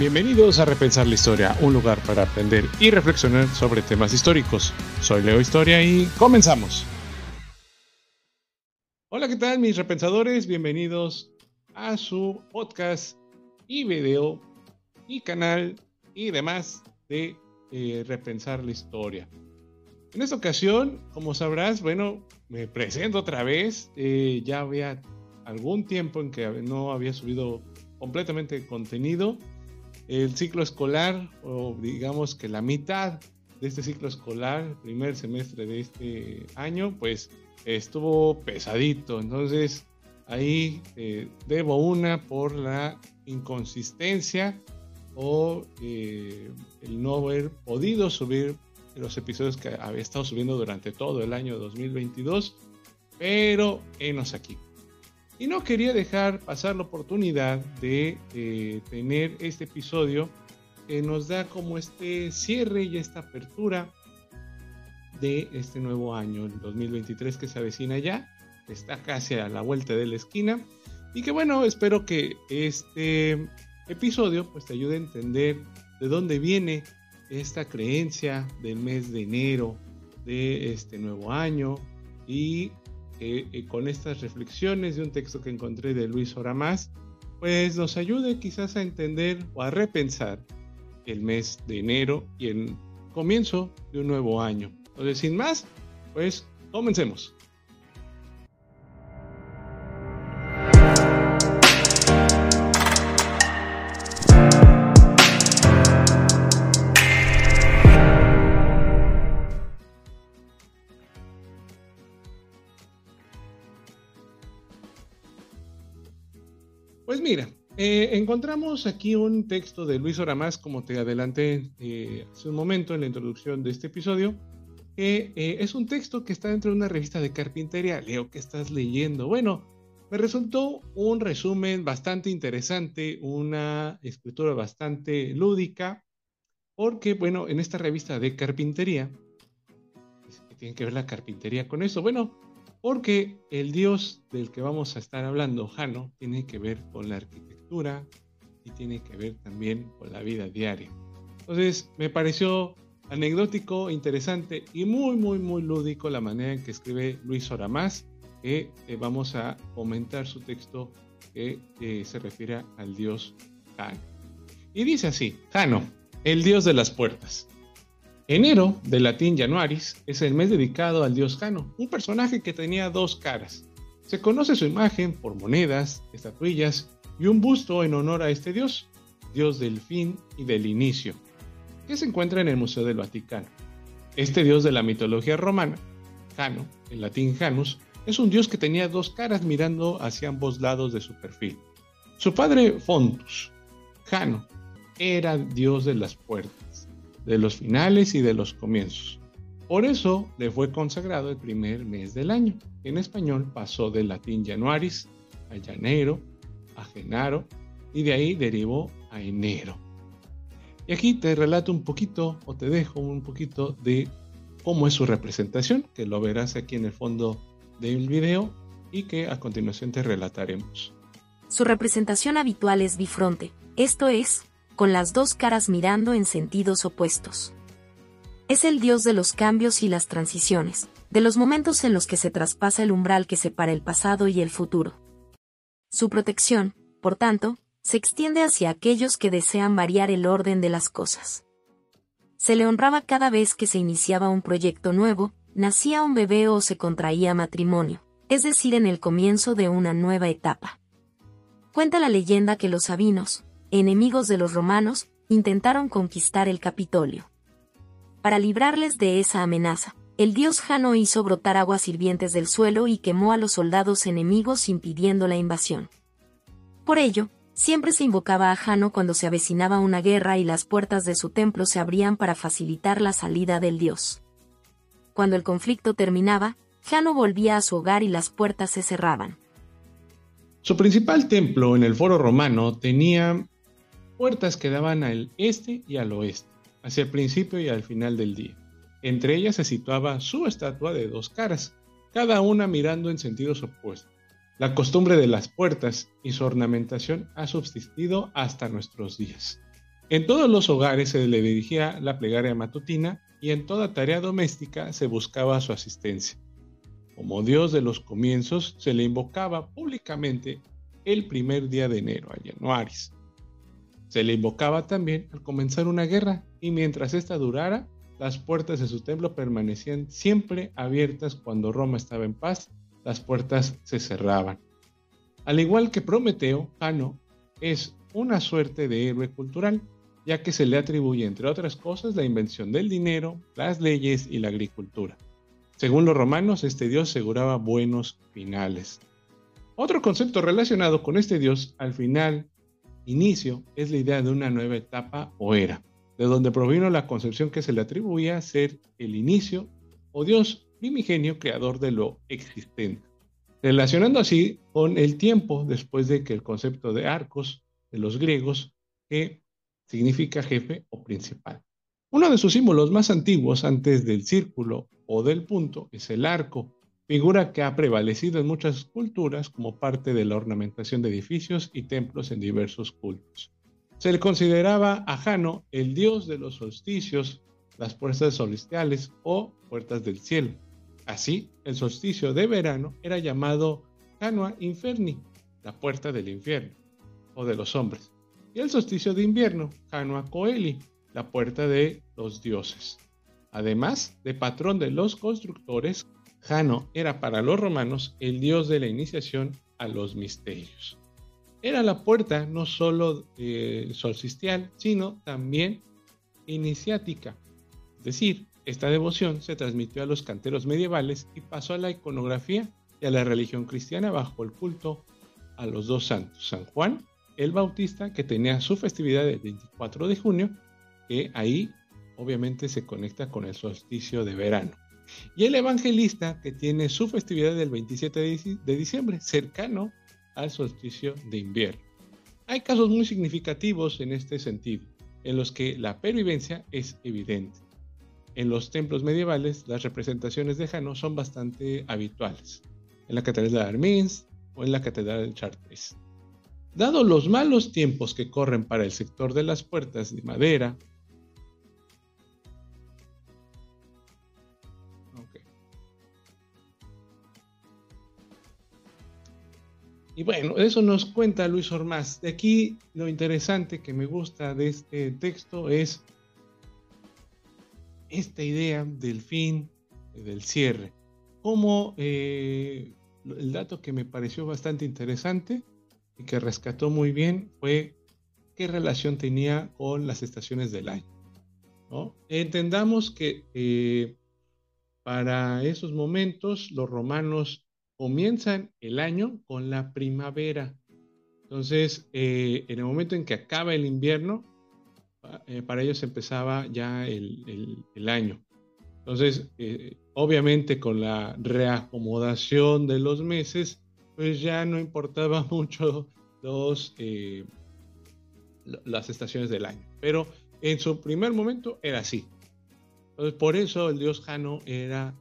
Bienvenidos a Repensar la Historia, un lugar para aprender y reflexionar sobre temas históricos. Soy Leo Historia y comenzamos. Hola, ¿qué tal mis repensadores? Bienvenidos a su podcast y video y canal y demás de eh, Repensar la Historia. En esta ocasión, como sabrás, bueno, me presento otra vez. Eh, ya había algún tiempo en que no había subido completamente contenido el ciclo escolar, o digamos que la mitad de este ciclo escolar, primer semestre de este año, pues estuvo pesadito. Entonces, ahí eh, debo una por la inconsistencia o eh, el no haber podido subir los episodios que había estado subiendo durante todo el año 2022, pero enos aquí. Y no quería dejar pasar la oportunidad de eh, tener este episodio que nos da como este cierre y esta apertura de este nuevo año, el 2023 que se avecina ya, está casi a la vuelta de la esquina. Y que bueno, espero que este episodio pues te ayude a entender de dónde viene esta creencia del mes de enero de este nuevo año y eh, con estas reflexiones de un texto que encontré de Luis Oramás, pues nos ayude quizás a entender o a repensar el mes de enero y el comienzo de un nuevo año. Entonces, sin más, pues comencemos. Pues mira, eh, encontramos aquí un texto de Luis Oramás, como te adelanté eh, hace un momento en la introducción de este episodio, que eh, es un texto que está dentro de una revista de carpintería. Leo, ¿qué estás leyendo? Bueno, me resultó un resumen bastante interesante, una escritura bastante lúdica, porque, bueno, en esta revista de carpintería, ¿qué tiene que ver la carpintería con eso? Bueno, porque el dios del que vamos a estar hablando, Jano, tiene que ver con la arquitectura y tiene que ver también con la vida diaria. Entonces, me pareció anecdótico, interesante y muy, muy, muy lúdico la manera en que escribe Luis Oramás, que eh, vamos a comentar su texto que eh, se refiere al dios Jano. Y dice así, Jano, el dios de las puertas. Enero, del latín Januaris, es el mes dedicado al dios Jano, un personaje que tenía dos caras. Se conoce su imagen por monedas, estatuillas y un busto en honor a este dios, dios del fin y del inicio, que se encuentra en el Museo del Vaticano. Este dios de la mitología romana, Jano, en latín Janus, es un dios que tenía dos caras mirando hacia ambos lados de su perfil. Su padre Fontus, Jano, era dios de las puertas de los finales y de los comienzos. Por eso le fue consagrado el primer mes del año. En español pasó del latín januaris a llanero, a genaro, y de ahí derivó a enero. Y aquí te relato un poquito, o te dejo un poquito de cómo es su representación, que lo verás aquí en el fondo del video y que a continuación te relataremos. Su representación habitual es bifronte, esto es, con las dos caras mirando en sentidos opuestos. Es el dios de los cambios y las transiciones, de los momentos en los que se traspasa el umbral que separa el pasado y el futuro. Su protección, por tanto, se extiende hacia aquellos que desean variar el orden de las cosas. Se le honraba cada vez que se iniciaba un proyecto nuevo, nacía un bebé o se contraía matrimonio, es decir, en el comienzo de una nueva etapa. Cuenta la leyenda que los sabinos, enemigos de los romanos, intentaron conquistar el Capitolio. Para librarles de esa amenaza, el dios Jano hizo brotar aguas hirvientes del suelo y quemó a los soldados enemigos impidiendo la invasión. Por ello, siempre se invocaba a Jano cuando se avecinaba una guerra y las puertas de su templo se abrían para facilitar la salida del dios. Cuando el conflicto terminaba, Jano volvía a su hogar y las puertas se cerraban. Su principal templo en el foro romano tenía puertas que daban al este y al oeste, hacia el principio y al final del día. Entre ellas se situaba su estatua de dos caras, cada una mirando en sentidos opuestos. La costumbre de las puertas y su ornamentación ha subsistido hasta nuestros días. En todos los hogares se le dirigía la plegaria matutina y en toda tarea doméstica se buscaba su asistencia. Como Dios de los comienzos, se le invocaba públicamente el primer día de enero, en Aries. Se le invocaba también al comenzar una guerra y mientras ésta durara, las puertas de su templo permanecían siempre abiertas cuando Roma estaba en paz, las puertas se cerraban. Al igual que Prometeo, Jano es una suerte de héroe cultural, ya que se le atribuye, entre otras cosas, la invención del dinero, las leyes y la agricultura. Según los romanos, este dios aseguraba buenos finales. Otro concepto relacionado con este dios, al final, inicio, es la idea de una nueva etapa o era, de donde provino la concepción que se le atribuía a ser el inicio o dios primigenio creador de lo existente, relacionando así con el tiempo después de que el concepto de arcos de los griegos, que significa jefe o principal. Uno de sus símbolos más antiguos antes del círculo o del punto es el arco, figura que ha prevalecido en muchas culturas como parte de la ornamentación de edificios y templos en diversos cultos. Se le consideraba a Jano el dios de los solsticios, las puertas celestiales o puertas del cielo. Así, el solsticio de verano era llamado Janua Inferni, la puerta del infierno, o de los hombres y el solsticio de invierno, Hanua Coeli, la puerta de los dioses. Además de patrón de los constructores, Jano era para los romanos el dios de la iniciación a los misterios. Era la puerta no solo eh, solsticial, sino también iniciática. Es decir, esta devoción se transmitió a los canteros medievales y pasó a la iconografía y a la religión cristiana bajo el culto a los dos santos, San Juan el Bautista, que tenía su festividad el 24 de junio, que ahí obviamente se conecta con el solsticio de verano. Y el Evangelista, que tiene su festividad el 27 de diciembre, cercano al solsticio de invierno. Hay casos muy significativos en este sentido, en los que la pervivencia es evidente. En los templos medievales, las representaciones de Jano son bastante habituales, en la Catedral de Armins o en la Catedral de Chartres. Dado los malos tiempos que corren para el sector de las puertas de madera, Y bueno, eso nos cuenta Luis Ormaz. De aquí lo interesante que me gusta de este texto es esta idea del fin, del cierre. Como eh, el dato que me pareció bastante interesante que rescató muy bien fue qué relación tenía con las estaciones del año. Entendamos que eh, para esos momentos los romanos comienzan el año con la primavera. Entonces, eh, en el momento en que acaba el invierno, eh, para ellos empezaba ya el, el año. Entonces, obviamente con la reacomodación de los meses, pues ya no importaba mucho los, eh, las estaciones del año. Pero en su primer momento era así. Entonces, por eso el dios Jano era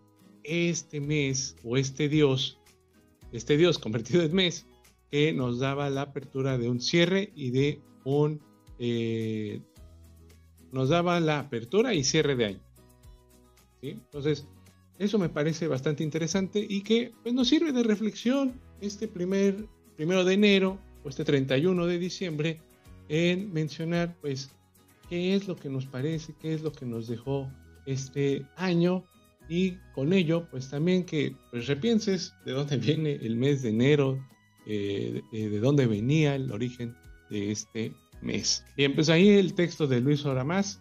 este mes o este dios, este dios convertido en mes, que nos daba la apertura de un cierre y de un... Eh, nos daba la apertura y cierre de año. Entonces, eso me parece bastante interesante y que pues, nos sirve de reflexión este primer primero de enero o este 31 de diciembre en mencionar pues qué es lo que nos parece, qué es lo que nos dejó este año y con ello pues también que pues repienses de dónde viene el mes de enero, eh, de, dónde venía el origen de este mes. Bien, pues ahí el texto de Luis Oramás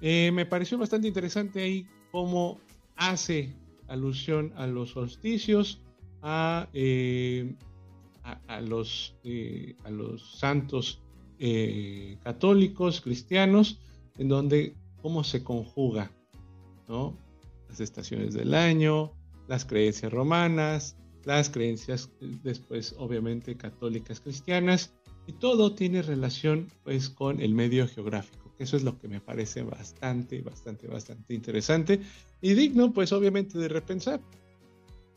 eh, me pareció bastante interesante ahí cómo hace alusión a los solsticios, a, eh, a, los, eh, a los santos eh, católicos, cristianos, en donde cómo se conjuga ¿no? Las estaciones del año, las creencias romanas, las creencias después obviamente católicas cristianas, y todo tiene relación pues con el medio geográfico, eso es lo que me parece bastante, bastante, bastante interesante y digno pues obviamente de repensar.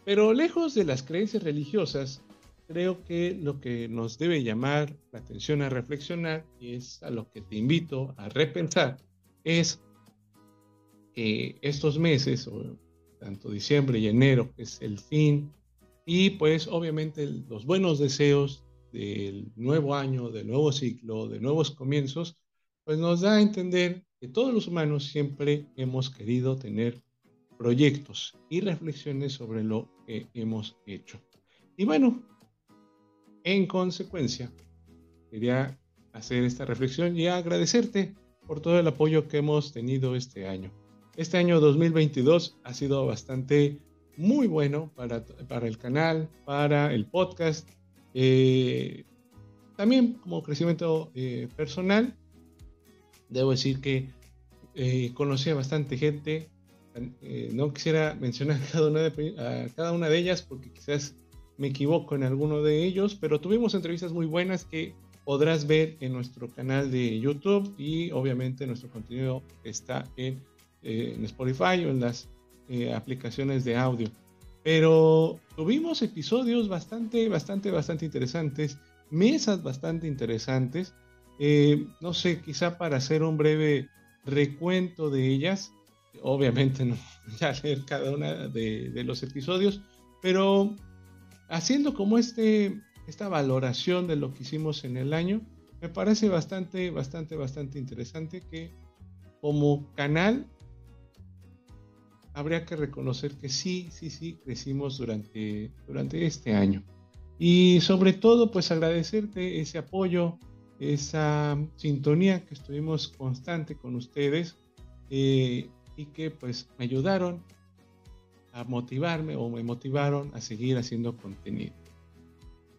Pero lejos de las creencias religiosas, creo que lo que nos debe llamar la atención a reflexionar, y es a lo que te invito a repensar, es que estos meses, tanto diciembre y enero, es el fin, y pues obviamente los buenos deseos del nuevo año, del nuevo ciclo, de nuevos comienzos, pues nos da a entender que todos los humanos siempre hemos querido tener proyectos y reflexiones sobre lo que hemos hecho. Y bueno, en consecuencia, quería hacer esta reflexión y agradecerte por todo el apoyo que hemos tenido este año. Este año 2022 ha sido bastante muy bueno para, para el canal, para el podcast, eh, también como crecimiento eh, personal. Debo decir que eh, conocí a bastante gente, eh, no quisiera mencionar cada una de, a cada una de ellas porque quizás me equivoco en alguno de ellos, pero tuvimos entrevistas muy buenas que podrás ver en nuestro canal de YouTube y obviamente nuestro contenido está en, eh, en Spotify o en las eh, aplicaciones de audio. Pero tuvimos episodios bastante, bastante, bastante interesantes, mesas bastante interesantes. no sé, quizá para hacer un breve recuento de ellas, obviamente no ya leer cada una de, los episodios, pero haciendo como este, esta valoración de lo que hicimos en el año, me parece bastante, bastante, bastante interesante que como canal habría que reconocer que sí, sí, sí, crecimos durante, durante este año. Y sobre todo, pues agradecerte ese apoyo, esa sintonía que estuvimos constante con ustedes. Eh, y que pues me ayudaron a motivarme o me motivaron a seguir haciendo contenido.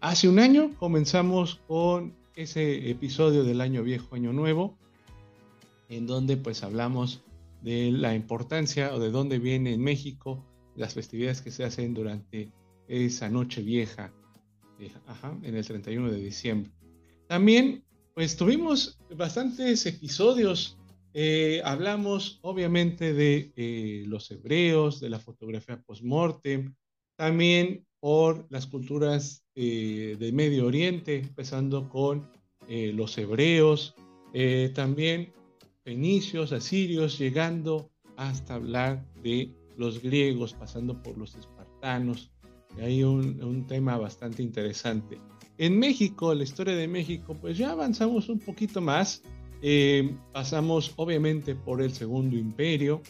Hace un año comenzamos con ese episodio del año viejo, año nuevo, en donde pues hablamos de la importancia o de dónde viene en México las festividades que se hacen durante esa noche vieja, eh, en el 31 de diciembre. También pues tuvimos bastantes episodios eh, hablamos obviamente de eh, los hebreos, de la fotografía post-mortem, también por las culturas eh, del Medio Oriente, empezando con los hebreos, también fenicios, asirios, llegando hasta hablar de los griegos, pasando por los espartanos. Y hay un, tema bastante interesante. En México, la historia de México, pues ya avanzamos un poquito más eh, pasamos obviamente por el Segundo Imperio,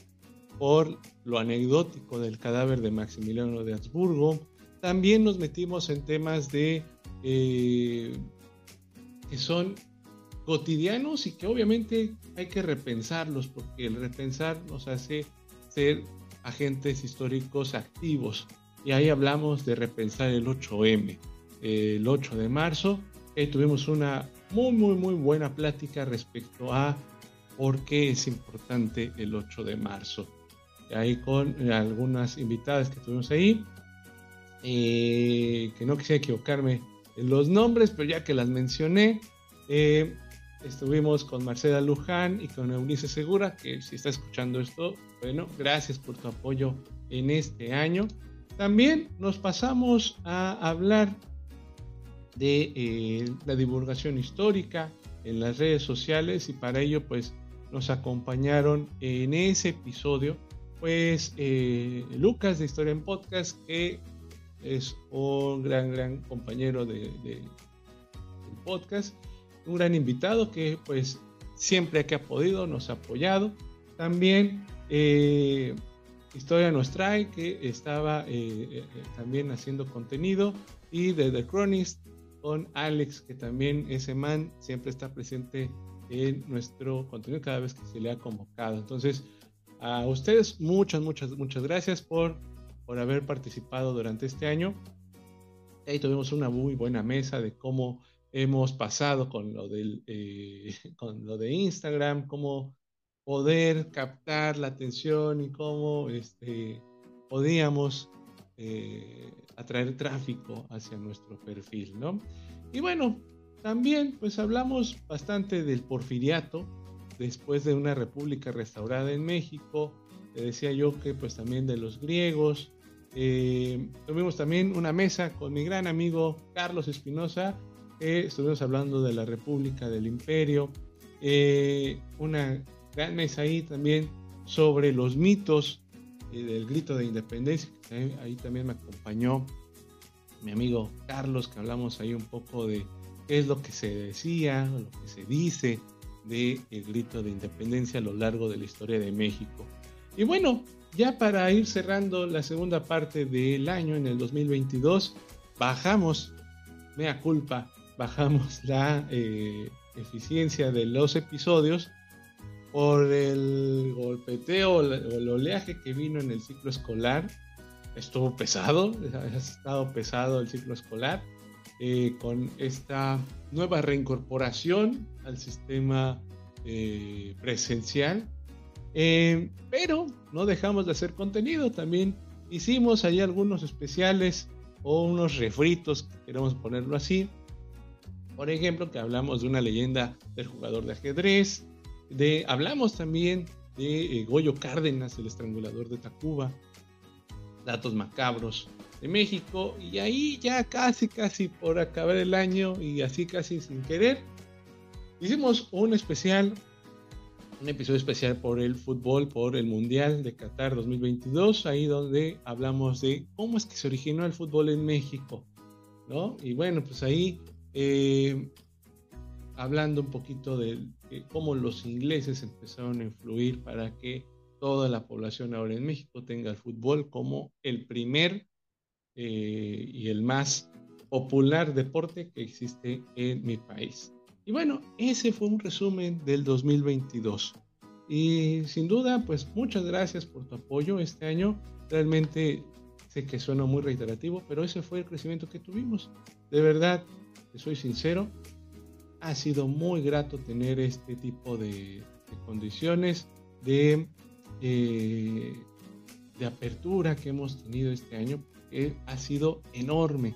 por lo anecdótico del cadáver de Maximiliano de Habsburgo. También nos metimos en temas de eh, que son cotidianos y que obviamente hay que repensarlos porque el repensar nos hace ser agentes históricos activos. Y ahí hablamos de repensar el 8M, el 8 de marzo. Ahí tuvimos una muy, muy, muy buena plática respecto a por qué es importante el 8 de marzo. Ahí con algunas invitadas que tuvimos ahí, eh, que no quisiera equivocarme en los nombres, pero ya que las mencioné, eh, estuvimos con Marcela Luján y con Eunice Segura, que si está escuchando esto, bueno, gracias por tu apoyo en este año. También nos pasamos a hablar de eh, la divulgación histórica en las redes sociales y para ello pues nos acompañaron en ese episodio pues eh, Lucas de Historia en Podcast que es un gran gran compañero de, del podcast un gran invitado que pues siempre que ha podido nos ha apoyado también eh, Historia nos trae que estaba también haciendo contenido y de The Chronist con Alex, que también ese man siempre está presente en nuestro contenido cada vez que se le ha convocado. Entonces, a ustedes muchas, muchas, muchas gracias por, por haber participado durante este año. Ahí tuvimos una muy buena mesa de cómo hemos pasado con lo, del, eh, con lo de Instagram, cómo poder captar la atención y cómo este, podíamos eh, atraer tráfico hacia nuestro perfil, ¿no? Y bueno, también pues hablamos bastante del porfiriato, después de una república restaurada en México, te decía yo que pues también de los griegos, Eh, tuvimos también una mesa con mi gran amigo Carlos Espinosa. Estuvimos hablando de la República del Imperio. Eh, una gran mesa ahí también sobre los mitos eh, del grito de independencia. Ahí también me acompañó mi amigo Carlos, que hablamos ahí un poco de qué es lo que se decía, lo que se dice del el grito de independencia a lo largo de la historia de México. Y bueno, ya para ir cerrando la segunda parte del año, en el 2022, bajamos, mea culpa, bajamos la eh, eficiencia de los episodios por el golpeteo o el oleaje que vino en el ciclo escolar. Estuvo pesado, ha estado pesado el ciclo escolar. Eh, con esta nueva reincorporación al sistema eh, presencial. Pero no dejamos de hacer contenido, también hicimos ahí algunos especiales o unos refritos, queremos ponerlo así. Por ejemplo, que hablamos de una leyenda del jugador de ajedrez, de, hablamos también de Goyo Cárdenas, el estrangulador de Tacuba, datos macabros, de México y ahí ya casi casi por acabar el año y así casi sin querer hicimos un especial un episodio especial por el fútbol, por el Mundial de Qatar 2022, ahí donde hablamos de cómo es que se originó el fútbol en México, ¿no? Y bueno, pues ahí eh, hablando un poquito de, cómo los ingleses empezaron a influir para que toda la población ahora en México tenga el fútbol como el primer eh, y el más popular deporte que existe en mi país. Y bueno, ese fue un resumen del 2022. Y sin duda, pues muchas gracias por tu apoyo este año. Realmente sé que suena muy reiterativo, pero ese fue el crecimiento que tuvimos. De verdad, soy sincero, ha sido muy grato tener este tipo de, condiciones, de, eh, de apertura que hemos tenido este año ha sido enorme,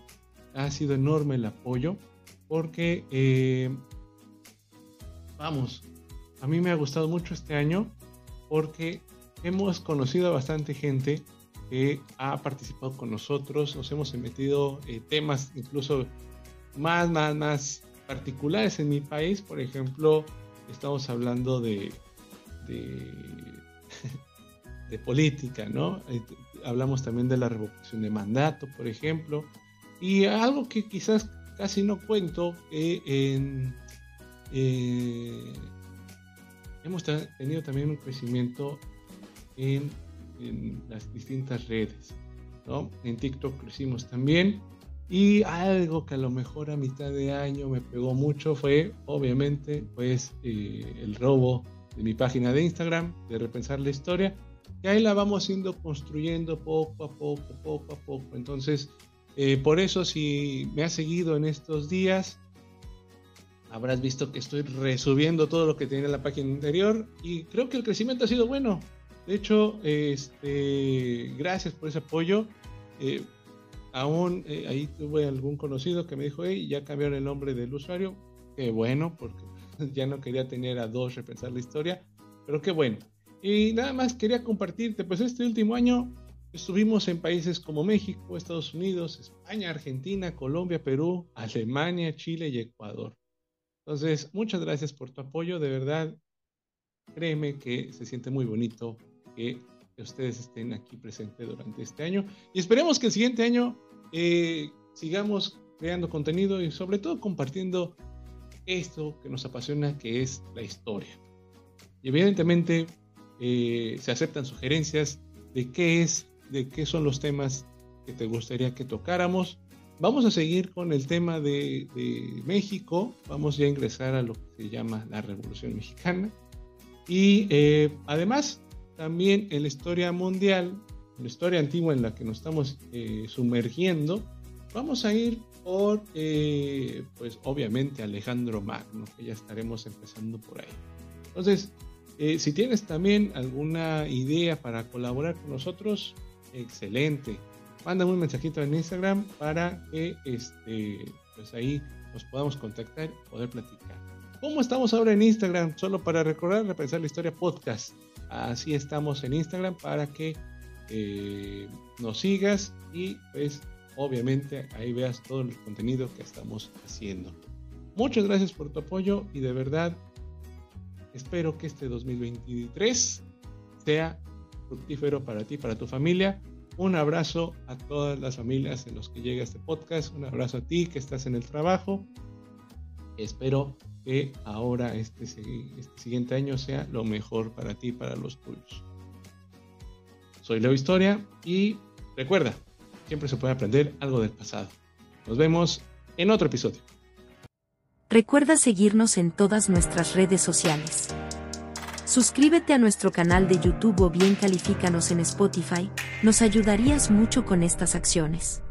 ha sido enorme el apoyo, porque, eh, vamos, a mí me ha gustado mucho este año porque hemos conocido a bastante gente que ha participado con nosotros, nos hemos metido eh, temas incluso más, más, más particulares en mi país, por ejemplo, estamos hablando de, de, política, ¿no? Eh, hablamos también de la revocación de mandato, por ejemplo, y algo que quizás casi no cuento, eh, hemos tenido también un crecimiento en, las distintas redes, ¿no? En TikTok crecimos también. Y algo que a lo mejor a mitad de año me pegó mucho fue, obviamente, pues eh, el robo de mi página de Instagram, de repensar la historia, y ahí la vamos indo construyendo poco a poco, poco a poco. Entonces, eh, por eso si me has seguido en estos días, habrás visto que estoy resubiendo todo lo que tenía en la página anterior y creo que el crecimiento ha sido bueno. De hecho, este, gracias por ese apoyo. Eh, aún eh, ahí tuve algún conocido que me dijo, hey, ya cambiaron el nombre del usuario. Qué bueno, porque ya no quería tener a dos repensar la historia, pero qué bueno. Y nada más quería compartirte, pues este último año estuvimos en países como México, Estados Unidos, España, Argentina, Colombia, Perú, Alemania, Chile y Ecuador. Entonces, muchas gracias por tu apoyo, de verdad, créeme que se siente muy bonito que ustedes estén aquí presentes durante este año y esperemos que el siguiente año eh, sigamos creando contenido y sobre todo compartiendo esto que nos apasiona, que es la historia. Y evidentemente eh, se aceptan sugerencias de qué es, de qué son los temas que te gustaría que tocáramos. Vamos a seguir con el tema de, México, vamos ya a ingresar a lo que se llama la Revolución Mexicana. Y eh, además, también en la historia mundial, en la historia antigua en la que nos estamos eh, sumergiendo, vamos a ir por, pues obviamente, Alejandro Magno, que ya estaremos empezando por ahí. Entonces, eh, si tienes también alguna idea para colaborar con nosotros, excelente. Mándame un mensajito en Instagram para que este, pues ahí nos podamos contactar y poder platicar. ¿Cómo estamos ahora en Instagram? Solo para recordar, repensar la historia podcast. Así estamos en Instagram para que eh, nos sigas y pues obviamente ahí veas todo el contenido que estamos haciendo. Muchas gracias por tu apoyo y de verdad espero que este 2023 sea fructífero para ti, para tu familia. Un abrazo a todas las familias en los que llega este podcast. Un abrazo a ti que estás en el trabajo. Espero que ahora este, este siguiente año sea lo mejor para ti y para los tuyos. Soy Leo Historia y recuerda, siempre se puede aprender algo del pasado. Nos vemos en otro episodio. Recuerda seguirnos en todas nuestras redes sociales. Suscríbete a nuestro canal de YouTube o bien califícanos en Spotify, nos ayudarías mucho con estas acciones.